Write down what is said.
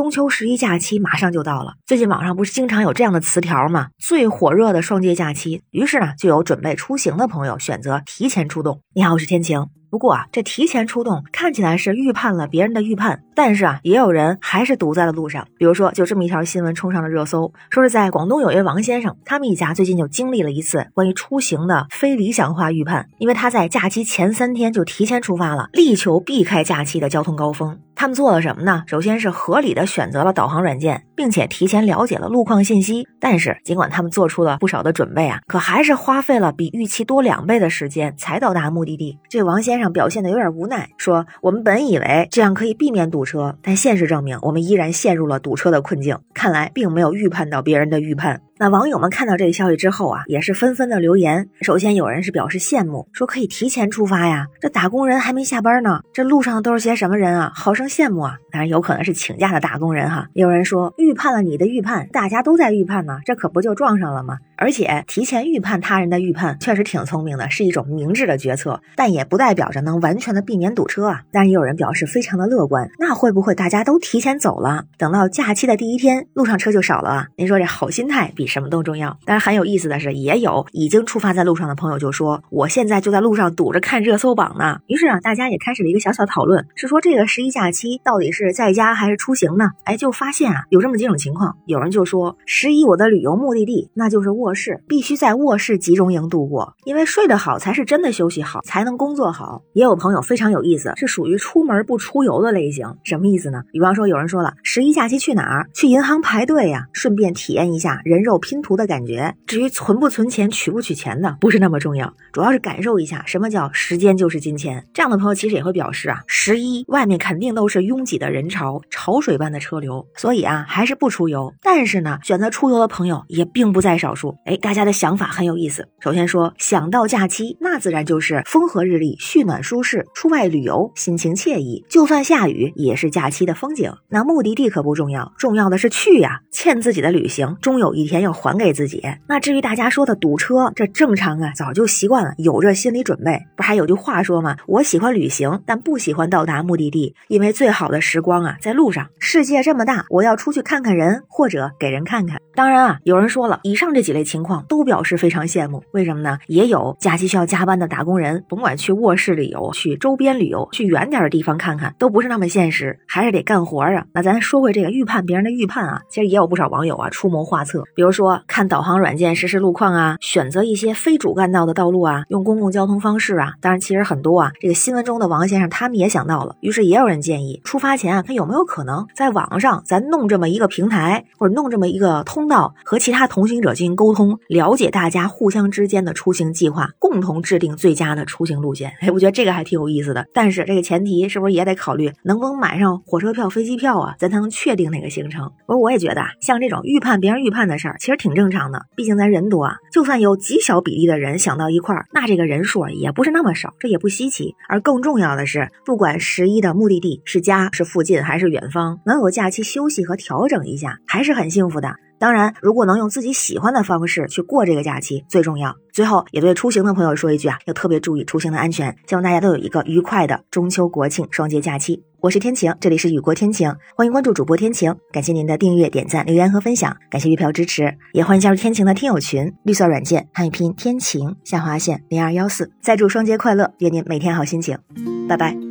中秋十一假期马上就到了，最近网上不是经常有这样的词条吗？最火热的双节假期，于是呢，就有准备出行的朋友选择提前出动。你好，我是天晴。不过啊，这提前出动看起来是预判了别人的预判，但是啊，也有人还是堵在了路上。比如说，就这么一条新闻冲上了热搜，说是在广东有一位王先生，他们一家最近就经历了一次关于出行的非理想化预判，因为他在假期前三天就提前出发了，力求避开假期的交通高峰。他们做了什么呢？首先是合理的选择了导航软件，并且提前了解了路况信息。但是尽管他们做出了不少的准备啊，可还是花费了比预期多两倍的时间才到达目的地。这王先生表现的有点无奈，说：“我们本以为这样可以避免堵车，但现实证明，我们依然陷入了堵车的困境。看来并没有预判到别人的预判。”那网友们看到这个消息之后啊，也是纷纷的留言。首先有人是表示羡慕，说可以提前出发呀，这打工人还没下班呢，这路上都是些什么人啊？好生羡慕啊！当然有可能是请假的打工人哈。有人说预判了你的预判，大家都在预判呢，这可不就撞上了吗？而且提前预判他人的预判确实挺聪明的，是一种明智的决策，但也不代表着能完全的避免堵车啊。但也有人表示非常的乐观，那会不会大家都提前走了，等到假期的第一天，路上车就少了啊？您说这好心态比什么都重要。但是很有意思的是，也有已经出发在路上的朋友就说，我现在就在路上堵着看热搜榜呢。于是啊，大家也开始了一个小小讨论，是说这个十一假期到底是在家还是出行呢？哎，就发现啊，有这么几种情况，有人就说十一我的旅游目的地那就是卧。卧室必须在卧室集中营度过，因为睡得好才是真的休息好，才能工作好。也有朋友非常有意思，是属于出门不出游的类型，什么意思呢？比方说有人说了，十一假期去哪儿？去银行排队呀，顺便体验一下人肉拼图的感觉。至于存不存钱、取不取钱的，不是那么重要，主要是感受一下什么叫时间就是金钱。这样的朋友其实也会表示啊，十一外面肯定都是拥挤的人潮，潮水般的车流，所以啊，还是不出游。但是呢，选择出游的朋友也并不在少数。哎，大家的想法很有意思。首先说，想到假期，那自然就是风和日丽、煦暖舒适，出外旅游，心情惬意。就算下雨，也是假期的风景。那目的地可不重要，重要的是去呀。欠自己的旅行，终有一天要还给自己。那至于大家说的堵车，这正常啊，早就习惯了，有这心理准备。不还有句话说吗？我喜欢旅行，但不喜欢到达目的地，因为最好的时光啊，在路上。世界这么大，我要出去看看人，或者给人看看。当然啊，有人说了，以上这几类情。况都表示非常羡慕，为什么呢？也有假期需要加班的打工人，甭管去卧室旅游、去周边旅游、去远点的地方看看，都不是那么现实，还是得干活啊。那咱说回这个预判别人的预判啊，其实也有不少网友啊出谋划策，比如说看导航软件实时路况啊，选择一些非主干道的道路啊，用公共交通方式啊。当然，其实很多啊，这个新闻中的王先生他们也想到了，于是也有人建议出发前啊，他有没有可能在网上咱弄这么一个平台，或者弄这么一个通道，和其他同行者进行沟沟通。了解大家互相之间的出行计划，共同制定最佳的出行路线。哎，我觉得这个还挺有意思的。但是这个前提是不是也得考虑能不能买上火车票、飞机票啊？咱才能确定那个行程。不过我也觉得啊，像这种预判别人预判的事儿，其实挺正常的。毕竟咱人多啊，就算有极小比例的人想到一块儿，那这个人数也不是那么少，这也不稀奇。而更重要的是，不管十一的目的地是家、是附近还是远方，能有假期休息和调整一下，还是很幸福的。当然，如果能用自己喜欢的方式去过这个假期，最重要。最后，也对出行的朋友说一句啊，要特别注意出行的安全。希望大家都有一个愉快的中秋国庆双节假期。我是天晴，这里是雨过天晴，欢迎关注主播天晴。感谢您的订阅、点赞、留言和分享，感谢月票支持，也欢迎加入天晴的听友群。绿色软件汉语拼天晴下划线零二幺四，再祝双节快乐，愿您每天好心情。拜拜。